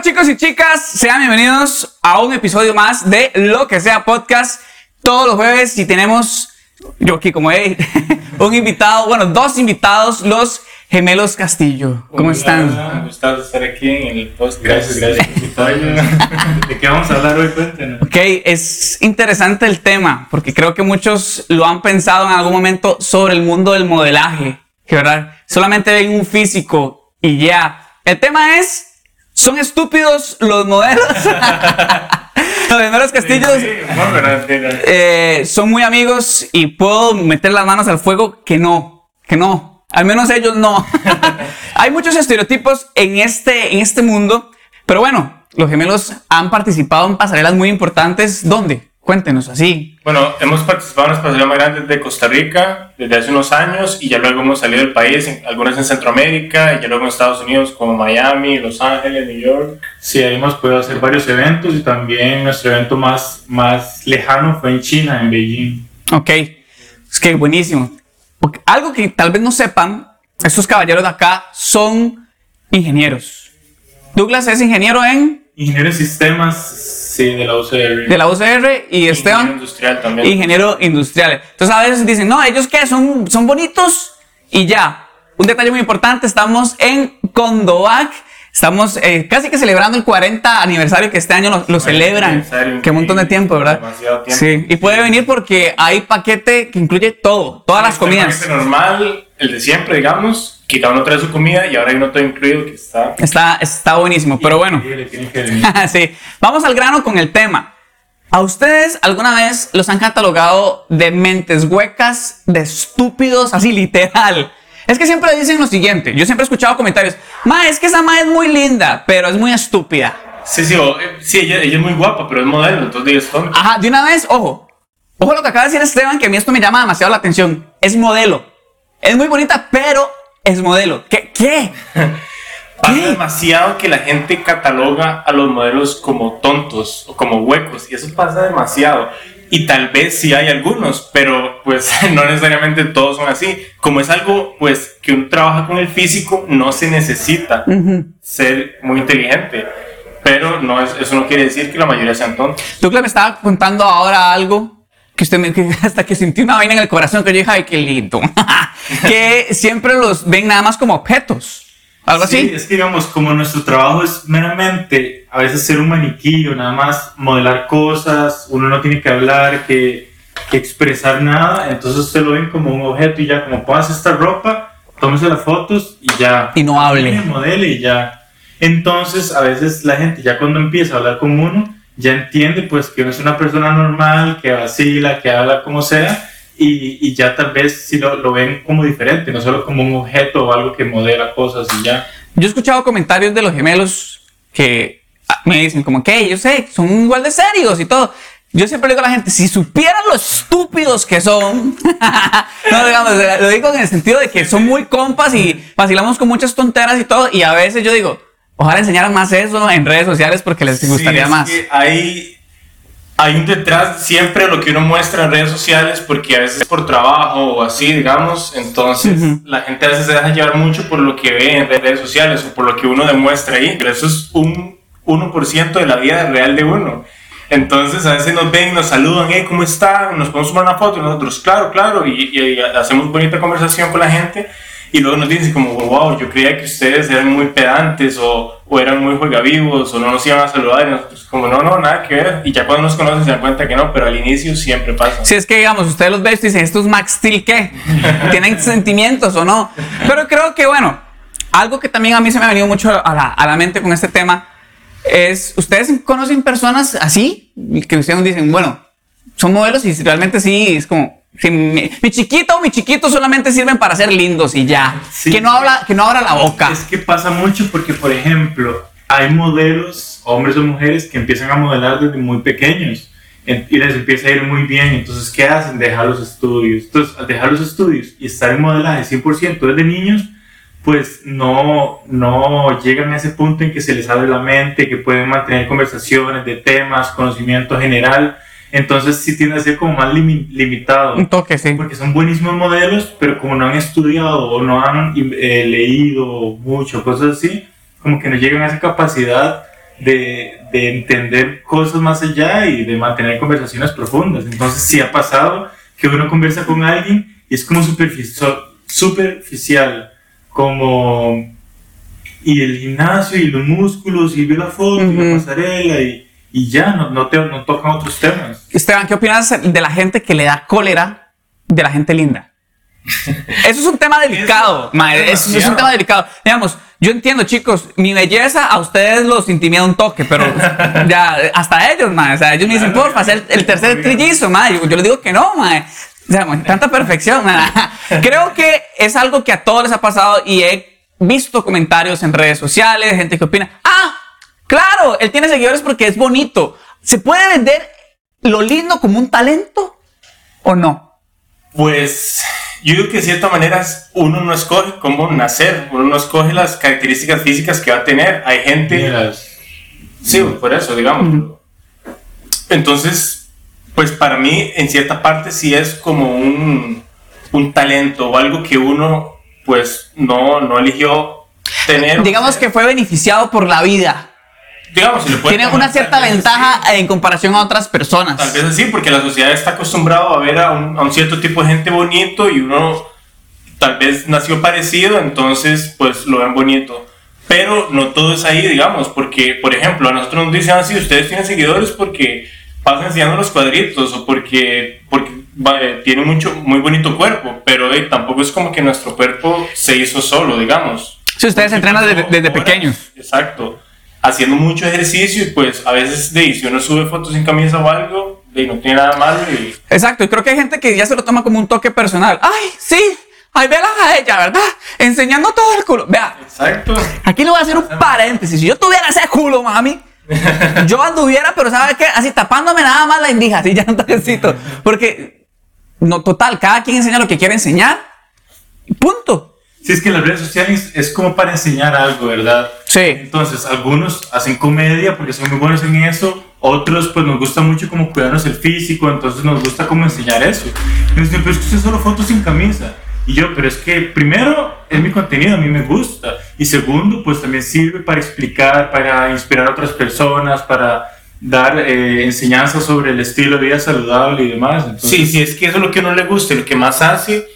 Hola chicos y chicas, sean bienvenidos a un episodio más de Lo que sea podcast. Todos los jueves y tenemos, yo aquí como hey, un invitado, bueno, dos invitados, los gemelos Castillo. ¿Cómo están? Un gusto estar aquí en el podcast. Gracias, gracias ¿De qué vamos a hablar hoy? Cuéntenos. Ok, es interesante el tema porque creo que muchos lo han pensado en algún momento sobre el mundo del modelaje, que verdad, solamente ven un físico y ya. El tema es ¿Son estúpidos los modelos? los gemelos Castillos eh, son muy amigos y puedo meter las manos al fuego que no, que no. Al menos ellos no. Hay muchos estereotipos en este, en este mundo, pero bueno, los gemelos han participado en pasarelas muy importantes. ¿Dónde? Cuéntenos así. Bueno, hemos participado en las pasarelas más grandes de Costa Rica desde hace unos años y ya luego hemos salido del país, algunas en Centroamérica y ya luego en Estados Unidos como Miami, Los Ángeles, New York. Sí, ahí hemos podido hacer varios eventos y también nuestro evento más, más lejano fue en China, en Beijing. Ok, es que buenísimo. Porque algo que tal vez no sepan, estos caballeros de acá son ingenieros. Douglas es ingeniero en... Ingeniero de sistemas Sí, de la UCR. De la UCR y Esteban. Ingeniero industrial también. Ingeniero industrial. Entonces a veces dicen, no, ellos qué, son, son bonitos y ya. Un detalle muy importante, estamos en Condovac. Estamos eh, casi que celebrando el 40 aniversario que este año lo, celebran. Qué montón de tiempo, ¿verdad? Demasiado tiempo. Sí, y puede venir porque hay paquete que incluye todo, todas las comidas. El normal, el de siempre, digamos, que cada uno trae su comida y ahora hay uno todo incluido que está... Está, está buenísimo, pero bueno. sí, vamos al grano con el tema. ¿A ustedes alguna vez los han catalogado de mentes huecas, de estúpidos, así literal? Es que siempre dicen lo siguiente, yo siempre he escuchado comentarios, ma, es que esa ma es muy linda, pero es muy estúpida. Sí, sí, eh, sí ella, ella, es muy guapa, pero es modelo, entonces es tonto. Ajá, de una vez, ojo, ojo lo que acaba de decir Esteban, que a mí esto me llama demasiado la atención, es modelo. Es muy bonita, pero es modelo. ¿Qué? ¿Qué? Pasa demasiado que la gente cataloga a los modelos como tontos o como huecos y eso pasa demasiado. Y tal vez sí hay algunos, pero pues no necesariamente todos son así. Como es algo pues que uno trabaja con el físico, no se necesita ser muy inteligente. Pero no es, eso no quiere decir que la mayoría sean tontos. Tú que me estaba contando ahora algo que usted me, hasta que sentí una vaina en el corazón que yo dije, ay, qué lindo. que siempre los ven nada más como objetos. Algo sí, así. Es que digamos, como nuestro trabajo es meramente a veces ser un maniquillo, nada más modelar cosas, uno no tiene que hablar, que, que expresar nada, entonces usted lo ven como un objeto y ya, como pongas esta ropa, tómese las fotos y ya. Y no hable. Modele y ya. Entonces, a veces la gente ya cuando empieza a hablar con uno, ya entiende pues que es una persona normal, que vacila, que habla como sea, y, y ya tal vez si lo, lo, ven como diferente, no solo como un objeto o algo que modela cosas y ya. Yo he escuchado comentarios de los gemelos que ah, me dicen como que yo sé, son igual de serios y todo. Yo siempre digo a la gente, si supieran lo estúpidos que son, no digamos, lo digo en el sentido de que son muy compas y vacilamos con muchas tonteras y todo, y a veces yo digo, Ojalá enseñaran más eso en redes sociales porque les gustaría sí, más. Que hay, hay un detrás siempre lo que uno muestra en redes sociales porque a veces por trabajo o así, digamos, entonces la gente a veces se deja llevar mucho por lo que ve en redes sociales o por lo que uno demuestra ahí, pero eso es un 1% de la vida real de uno. Entonces a veces nos ven y nos saludan, hey, ¿cómo están? Nos podemos tomar una foto y nosotros, claro, claro, y, y hacemos bonita conversación con la gente y luego nos dicen como, wow, yo creía que ustedes eran muy pedantes o, o eran muy juegavivos o no nos iban a saludar y nosotros como, no, no, nada que ver. Y ya cuando nos conocen se dan cuenta que no, pero al inicio siempre pasa. Si es que, digamos, ustedes los ven y dicen, ¿estos Max Steel qué? ¿Tienen sentimientos o no? Pero creo que, bueno, algo que también a mí se me ha venido mucho a la, a la mente con este tema es, ¿ustedes conocen personas así? Que ustedes dicen, bueno, son modelos y realmente sí, es como, mi, chiquito o mi chiquito solamente sirven para ser lindos y ya. que no habla, que no abra la boca. Es que pasa mucho porque, por ejemplo, hay modelos, hombres o mujeres, que empiezan a modelar desde muy pequeños y les empieza a ir muy bien. Entonces, ¿qué hacen? Dejar los estudios. Entonces, al dejar los estudios y estar en modelaje 100% desde niños, pues no, no llegan a ese punto en que se les abre la mente, que pueden mantener conversaciones de temas, conocimiento general entonces sí tiende a ser como más limitado. Un toque, sí. Porque son buenísimos modelos, pero como no han estudiado o no han eh, leído mucho, cosas así, como que no llegan a esa capacidad de, de entender cosas más allá y de mantener conversaciones profundas. Entonces, sí ha pasado que uno conversa con alguien y es como superficial, superficial como y el gimnasio y los músculos y la foto y la pasarela y, y ya no, no, te, no tocan otros temas. Esteban, ¿qué opinas de la gente que le da cólera de la gente linda? Eso es un tema delicado, eso, es un tema delicado. Digamos, yo entiendo, chicos, mi belleza a ustedes los intimida un toque, pero ya hasta ellos, mae. O sea, ellos me dicen, porfa, hacer el tercer trillizo, mae. Yo, yo les digo que no, mae. O sea, tanta perfección. Creo que es algo que a todos les ha pasado y he visto comentarios en redes sociales, gente que opina, ah, claro, él tiene seguidores porque es bonito. ¿Se puede vender lo lindo como un talento o no? Pues yo digo que de cierta manera uno no escoge cómo nacer, uno no escoge las características físicas que va a tener. Hay gente... Sí, por eso, digamos. Entonces, pues para mí, en cierta parte, sí es como un, un talento o algo que uno, pues, no, no eligió tener. Digamos que fue beneficiado por la vida digamos, si Tiene una cierta ventaja en comparación a otras personas. Tal vez así, porque la sociedad está acostumbrado a ver a un, a un, cierto tipo de gente bonito y uno tal vez nació parecido, entonces pues lo ven bonito. Pero no todo es ahí, digamos, porque, por ejemplo, a nosotros nos dicen así, ustedes tienen seguidores porque pasan enseñando los cuadritos o porque, porque tiene mucho, muy bonito cuerpo, pero tampoco es como que nuestro cuerpo se hizo solo, digamos. Si ustedes entrenan desde, desde pequeños. Exacto haciendo mucho ejercicio y pues a veces de, si uno sube fotos sin camisa o algo, de, no tiene nada malo. Y... Exacto, y creo que hay gente que ya se lo toma como un toque personal. Ay, sí, ay, vela a ella, ¿verdad? Enseñando todo el culo. Vea. Exacto. Aquí le voy a hacer un paréntesis. Si yo tuviera ese culo, mami, yo anduviera, pero ¿sabe qué? Así tapándome nada más la indija, así ya no necesito. Porque, no, total, cada quien enseña lo que quiere enseñar. Punto. Sí, es que las redes sociales es como para enseñar algo, ¿verdad? Sí. Entonces, algunos hacen comedia porque son muy buenos en eso, otros pues nos gusta mucho como cuidarnos el físico, entonces nos gusta como enseñar eso. Entonces, pero es que usted solo fotos sin camisa. Y yo, pero es que primero es mi contenido, a mí me gusta. Y segundo, pues también sirve para explicar, para inspirar a otras personas, para dar eh, enseñanzas sobre el estilo de vida saludable y demás. sí, sí, es que eso es lo que a uno le gusta, lo que más hace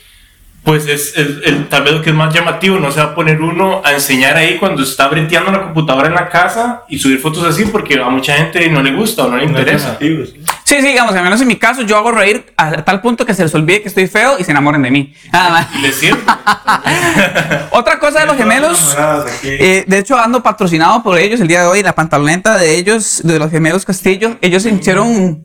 pues es el, tal vez lo que es más llamativo, no se va a poner uno a enseñar ahí cuando está breteando la computadora en la casa y subir fotos así porque a mucha gente no le gusta o no le interesa. sí, sí, digamos, al menos en mi caso yo hago reír a tal punto que se les olvide que estoy feo y se enamoren de mí. Nada más. Otra cosa de los gemelos, eh, de hecho ando patrocinado por ellos el día de hoy, la pantaloneta de ellos, de los gemelos Castillo, ellos hicieron...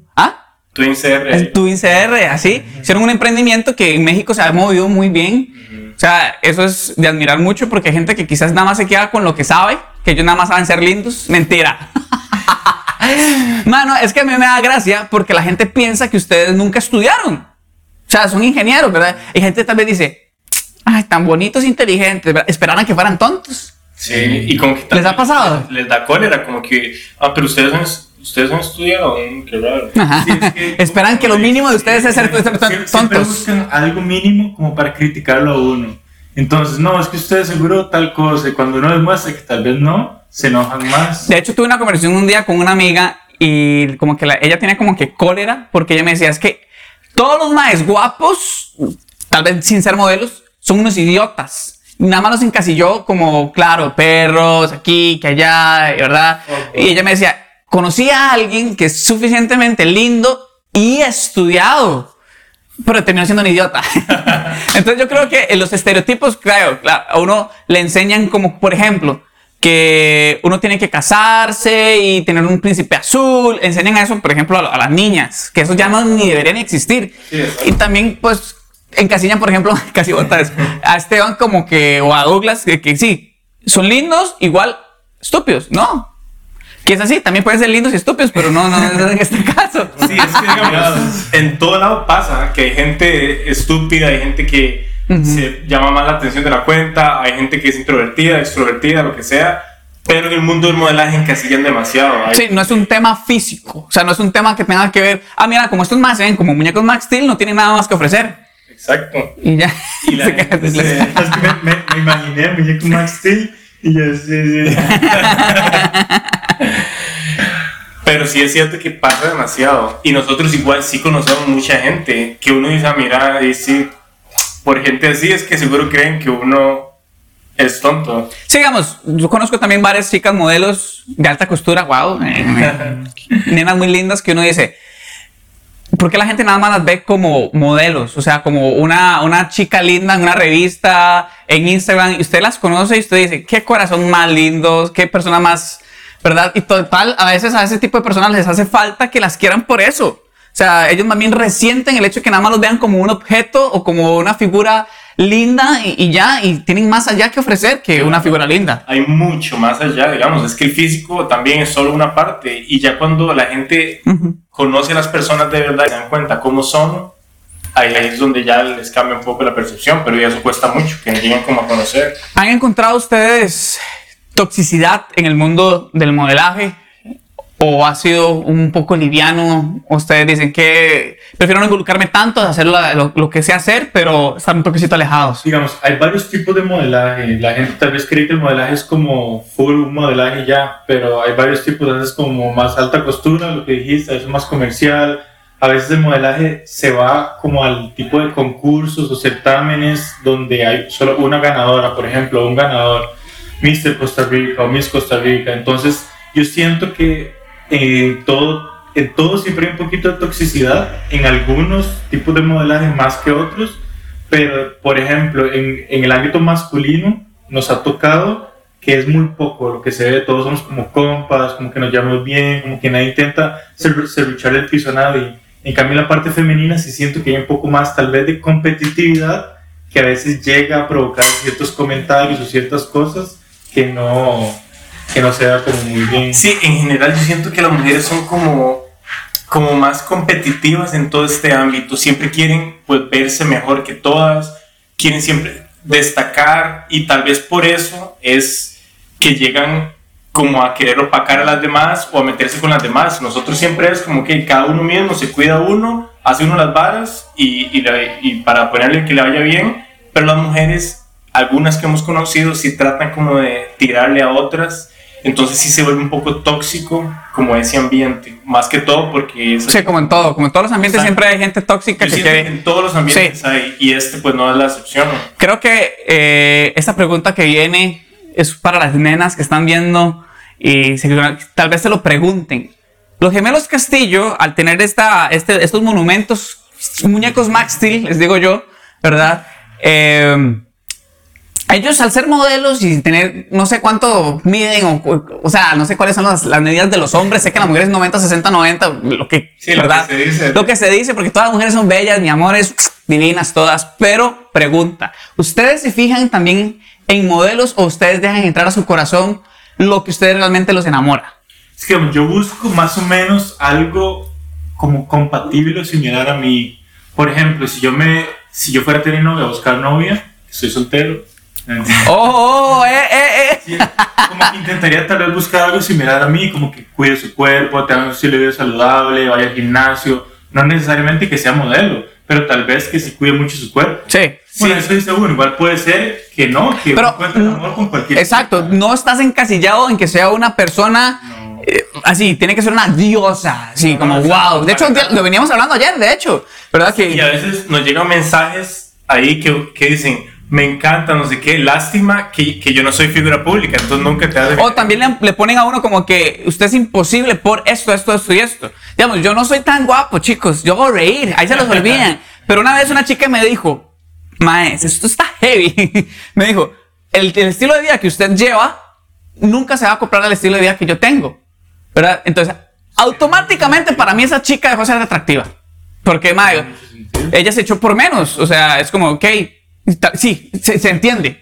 Twin CR. El Twin CR, así. Hicieron un emprendimiento que en México se ha movido muy bien. O sea, eso es de admirar mucho porque hay gente que quizás nada más se queda con lo que sabe, que ellos nada más saben ser lindos. Mentira. Mano, es que a mí me da gracia porque la gente piensa que ustedes nunca estudiaron. O sea, son ingenieros, ¿verdad? Y gente vez dice, ay, tan bonitos, inteligentes, ¿verdad? esperaran que fueran tontos. Sí, y como que ¿Les ha pasado? Les, da cólera, como que, ah, pero ustedes son Ustedes han estudiado, qué raro. Esperan que lo mínimo de ustedes es ser tontos. Siempre buscan algo mínimo como para criticarlo a uno. Entonces, no, es que ustedes seguro tal cosa. Y cuando uno demuestra que tal vez no, se enojan más. De hecho, tuve una conversación un día con una amiga y como que ella tenía como que cólera porque ella me decía, es que todos los más guapos, tal vez sin ser modelos, son unos idiotas. Nada más los encasilló como, claro, perros, aquí, que allá, ¿verdad? Y ella me decía, conocí a alguien que es suficientemente lindo y estudiado, pero terminó siendo un idiota. Entonces yo creo que los estereotipos, claro, a uno le enseñan como, por ejemplo, que uno tiene que casarse y tener un príncipe azul. Enseñan eso, por ejemplo, a, las niñas, que eso ya no ni debería ni existir. y también, pues, encasillan, por ejemplo, casi botas, a Esteban como que, o a Douglas, que, que sí, son lindos, igual estúpidos. No, que es así, también pueden ser lindos y estúpidos, pero no, no, no en este caso. Sí, es que digamos, en todo lado pasa que hay gente estúpida, hay gente que se llama más la atención de la cuenta, hay gente que es introvertida, extrovertida, lo que sea. Pero en el mundo del modelaje encasillan demasiado. Sí, no es un tema físico. O sea, no es un tema que tenga que ver. Ah, mira, como estos más se ven como muñecos Max Steel, no tienen nada más que ofrecer. Exacto. Y ya. Y la gente me, me, imaginé muñeco Max Steel y yo sí, sí. sí es cierto que pasa demasiado. Y nosotros igual sí conocemos mucha gente que uno dice, ah, mira, dice, por gente así es que seguro creen que uno es tonto. Sí, digamos, yo conozco también varias chicas modelos de alta costura, wow, nenas muy lindas que uno dice, ¿por qué la gente nada más las ve como modelos? O sea, como una, una chica linda en una revista, en Instagram, y usted las conoce y usted dice, qué corazón más lindos, qué persona más, ¿verdad? Y total, a veces a ese tipo de personas les hace falta que las quieran por eso. O sea, ellos más bien resienten el hecho de que nada más los vean como un objeto o como una figura linda y, ya, y tienen más allá que ofrecer que una figura linda. Hay mucho más allá, digamos, es que el físico también es solo una parte y ya cuando la gente conoce a las personas de verdad y se dan cuenta cómo son, ahí es donde ya les cambia un poco la percepción, pero ya eso cuesta mucho, que lleguen como a conocer. ¿Han encontrado ustedes toxicidad en el mundo del modelaje? o ha sido un poco liviano? Ustedes dicen que prefiero no involucrarme tanto, hacer lo, lo, que sé hacer, pero estar un poquito alejados. Digamos, hay varios tipos de modelaje. La gente tal vez cree que el modelaje es como full modelaje ya, pero hay varios tipos. A veces como más alta costura, lo que dijiste, es más comercial. A veces el modelaje se va como al tipo de concursos o certámenes donde hay solo una ganadora, por ejemplo, un ganador, Mr. Costa Rica o Miss Costa Rica. Entonces, yo siento que en todo, en todo siempre hay un poquito de toxicidad, en algunos tipos de modelaje más que otros, pero por ejemplo, en, en el ámbito masculino nos ha tocado que es muy poco lo que se ve, todos somos como compas, como que nos llevamos bien, como que nadie intenta luchar el piso a nadie. En cambio, en la parte femenina sí siento que hay un poco más tal vez de competitividad que a veces llega a provocar ciertos comentarios o ciertas cosas que no, que no se como muy bien. Sí, en general yo siento que las mujeres son como, como más competitivas en todo este ámbito. Siempre quieren pues, verse mejor que todas, quieren siempre destacar y tal vez por eso es que llegan como a querer opacar a las demás o a meterse con las demás. Nosotros siempre es como que cada uno mismo se cuida uno, hace uno las varas y, y para ponerle que le vaya bien, pero las mujeres, algunas que hemos conocido, sí tratan como de tirarle a otras entonces sí se vuelve un poco tóxico como ese ambiente, más que todo porque... Es, sí, como en todo, como en todos los ambientes siempre hay gente tóxica que quiere... en todos los ambientes hay, y este pues no es la excepción. Creo que eh, esta pregunta que viene es para las nenas que están viendo y tal vez se lo pregunten. Los gemelos Castillo, al tener esta, este, estos monumentos, muñecos Max Steel, les digo yo, ¿verdad? Eh, ellos al ser modelos y tener no sé cuánto miden o, o sea, no sé cuáles son las, las, medidas de los hombres, sé que las mujeres 90, 60, 90, lo que, sí, ¿verdad? Lo que se dice. Lo que se dice, porque todas las mujeres son bellas, mi amores, divinas todas, pero pregunta, ¿ustedes se fijan también en modelos o ustedes dejan entrar a su corazón lo que ustedes realmente los enamora? Es que yo busco más o menos algo como compatible o similar a mí. Por ejemplo, si yo me, si yo fuera a tener novia, a buscar novia, soy soltero, Oh, oh, eh, eh, eh. como que intentaría tal vez buscar algo similar a mí, como que cuide su cuerpo, tenga un estilo de vida saludable, vaya al gimnasio, no necesariamente que sea modelo, pero tal vez que se cuide mucho su cuerpo. Sí. Bueno, eso es seguro, igual puede ser que no, que pero, encuentre amor con cualquier Exacto, no estás encasillado en que sea una persona eh, así, tiene que ser una diosa, así como wow. De hecho, lo veníamos hablando ayer, de hecho, ¿verdad? Que, y a veces nos llegan mensajes ahí que, que dicen, me encanta, no sé qué, lástima que, que, yo no soy figura pública, entonces nunca te de... O también le, le, ponen a uno como que usted es imposible por esto, esto, esto y esto. Digamos, yo no soy tan guapo, chicos, yo hago reír, ahí se los olvidan. Pero una vez una chica me dijo, maes, esto está heavy. me dijo, el, el, estilo de vida que usted lleva nunca se va a acoplar al estilo de vida que yo tengo. ¿Verdad? Entonces, automáticamente para mí esa chica dejó de ser atractiva. Porque, mae, ella se echó por menos. O sea, es como, ok, Sí, se, entiende.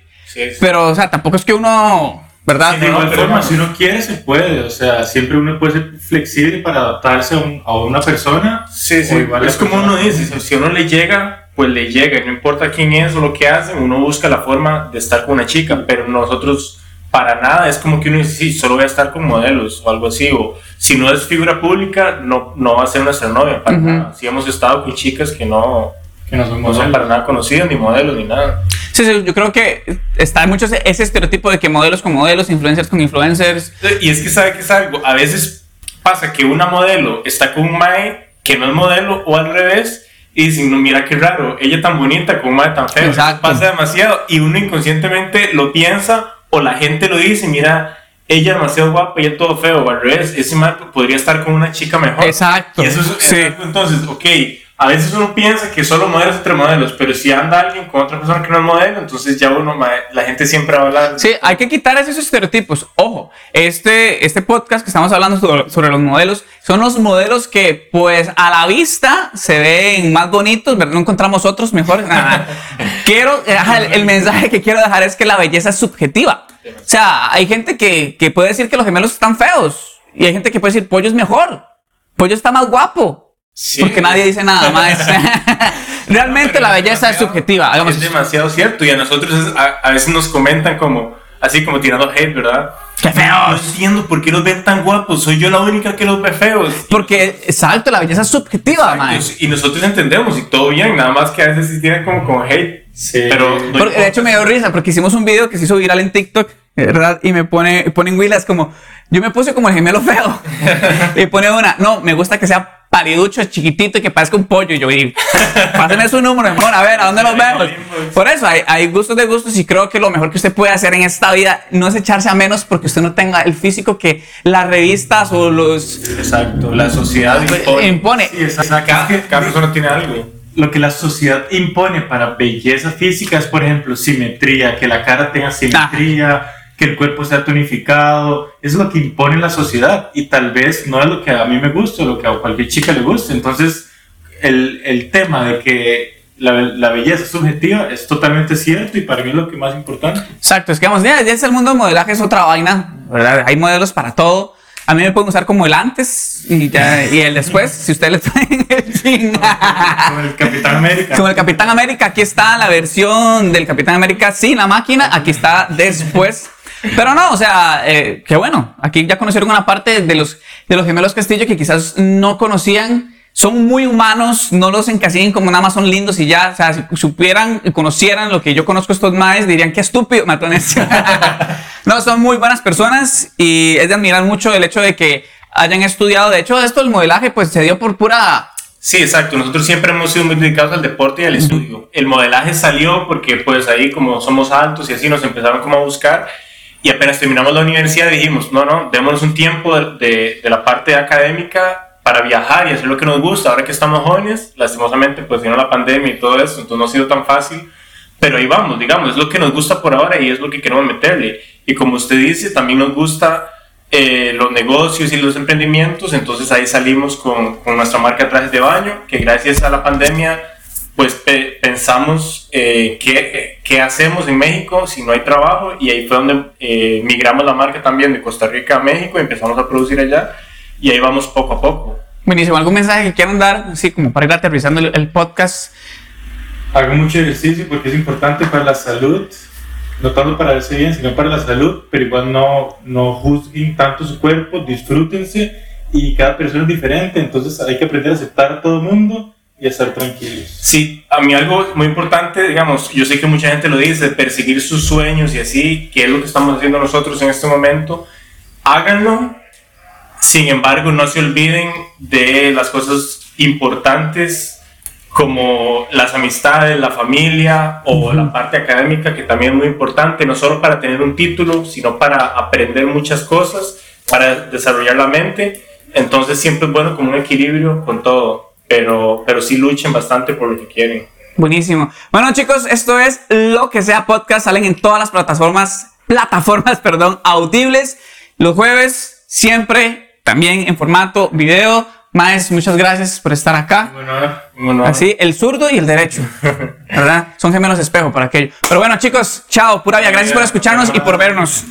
Pero, o sea, tampoco es que uno, ¿verdad? de igual forma, si uno quiere, se puede. O sea, siempre uno puede ser flexible para adaptarse a, una persona. Sí, sí. es como uno dice, si a uno le llega, pues le llega. No importa quién es o lo que hace, uno busca la forma de estar con una chica. Pero nosotros, para nada, es como que uno dice, sí, solo voy a estar con modelos o algo así. O si no es figura pública, no, no va a ser nuestra novia. Para nada. Si hemos estado con chicas que no que no son, para nada conocidos, ni modelos, ni nada. Sí, sí, yo creo que está mucho ese estereotipo de que modelos con modelos, influencers con influencers. Y es que sabe que es algo, a veces pasa que una modelo está con un mae que no es modelo o al revés y dicen, no, mira qué raro, ella tan bonita con un mae tan feo. Exacto. Pasa demasiado y uno inconscientemente lo piensa o la gente lo dice, mira, ella es demasiado guapa y él todo feo, o al revés, ese mae podría estar con una chica mejor. Exacto. Y eso es, Sí. entonces, ok, a veces uno piensa que solo modelos entre modelos, pero si anda alguien con otra persona que no es modelo, entonces ya uno, la gente siempre va a hablar. Sí, hay que quitar esos estereotipos. Ojo, este, este podcast que estamos hablando sobre, sobre los modelos son los modelos que, pues, a la vista se ven más bonitos, ¿verdad? No encontramos otros mejores. Nada. quiero, el, el mensaje que quiero dejar es que la belleza es subjetiva. O sea, hay gente que, que puede decir que los gemelos están feos y hay gente que puede decir Pollo es mejor, Pollo está más guapo. Sí. Porque nadie dice nada más. Realmente Pero la belleza es subjetiva. Hagamos Es demasiado cierto y a nosotros es- a, a veces nos comentan como, así como tirando hate, ¿verdad? ¡Qué No feos! entiendo por qué los ven tan guapos, soy yo la única que los ve feos. Porque, exacto, la belleza es subjetiva, mae. Y nosotros entendemos y todo bien, nada más que a veces sí tienen como, como hate. Sí. Pero no Porque, de hecho, me dio risa porque hicimos un video que se hizo viral en TikTok, ¿verdad? Y me pone, ponen Willas como, yo me puse como el gemelo feo. y pone una, no, me gusta que sea pariducho, chiquitito y que parezca un pollo. Y yo, y, pásenme su número, amor, a ver, ¿a dónde nos vemos? Por eso, hay, hay gustos de gustos y creo que lo mejor que usted puede hacer en esta vida no es echarse a menos porque usted no tenga el físico que las revistas o los... Exacto, la sociedad impone. impone. Sí. Cada, cada persona tiene algo. lo que la sociedad impone para belleza física es, por ejemplo, simetría, que la cara tenga simetría, que el cuerpo sea tonificado. Es lo que impone la sociedad y tal vez no es lo que a mí me gusta, lo que a cualquier chica le guste. Entonces, el, el tema de que la, la belleza es subjetiva es totalmente cierto y para mí es lo que más importante. Exacto, es que vamos, ya, ya es el mundo del modelaje, es otra vaina, ¿verdad? Hay modelos para todo. A mí me pueden usar como el antes y, ya, y el después, si ustedes le traen el fin. Como el Capitán América. Como el Capitán América, aquí está la versión del Capitán América sin la máquina, aquí está después. Pero no, o sea, eh, qué bueno. Aquí ya conocieron una parte de los, de los gemelos Castillo que quizás no conocían. Son muy humanos, no los encasillen como nada más son lindos y ya. O sea, si supieran y conocieran lo que yo conozco estos maes, dirían qué estúpido, matones. no, son muy buenas personas y es de admirar mucho el hecho de que hayan estudiado. De hecho, esto del modelaje, pues se dio por pura Sí, exacto. Nosotros siempre hemos sido muy dedicados al deporte y al estudio. El modelaje salió porque pues ahí como somos altos y así nos empezaron como a buscar y apenas terminamos la universidad dijimos, no, no, démonos un tiempo de, de- de la parte académica para viajar y hacer lo que nos gusta. Ahora que estamos jóvenes, lastimosamente pues vino la pandemia y todo eso, entonces no ha sido tan fácil. Pero ahí vamos, digamos, es lo que nos gusta por ahora y es lo que queremos meterle. Y como usted dice, también nos gusta eh, los negocios y los emprendimientos, entonces ahí salimos con, con nuestra marca trajes de baño, que gracias a la pandemia, pues pe- pensamos eh, qué, qué hacemos en México si no hay trabajo y ahí fue donde eh, migramos la marca también de Costa Rica a México y empezamos a producir allá y ahí vamos poco a poco. Buenísimo. ¿Algún mensaje que quieran dar? Así como para ir aterrizando el, el podcast. Hago mucho ejercicio porque es importante para la salud, no tanto para verse bien, sino para la salud, pero igual no, no juzguen tanto su cuerpo, disfrútense y cada persona es diferente, entonces hay que aprender a aceptar a todo el mundo y estar tranquilos. Sí, a mí algo muy importante, digamos, yo sé que mucha gente lo dice, perseguir sus sueños y así, que es lo que estamos haciendo nosotros en este momento, háganlo, sin embargo, no se olviden de las cosas importantes como las amistades, la familia o la parte académica, que también es muy importante, no solo para tener un título, sino para aprender muchas cosas, para desarrollar la mente. Entonces siempre es bueno como un equilibrio con todo, pero, pero sí luchen bastante por lo que quieren. Buenísimo. Bueno, chicos, esto es lo que sea podcast. Salen en todas las plataformas, plataformas, perdón, audibles. Los jueves, siempre, también en formato video. Maes, muchas gracias por estar acá. Bueno, Bueno, Así, el zurdo y el derecho. ¿Verdad? Son gemelos espejo para aquello. Pero bueno, chicos, chao, pura vida. Gracias por escucharnos y por vernos.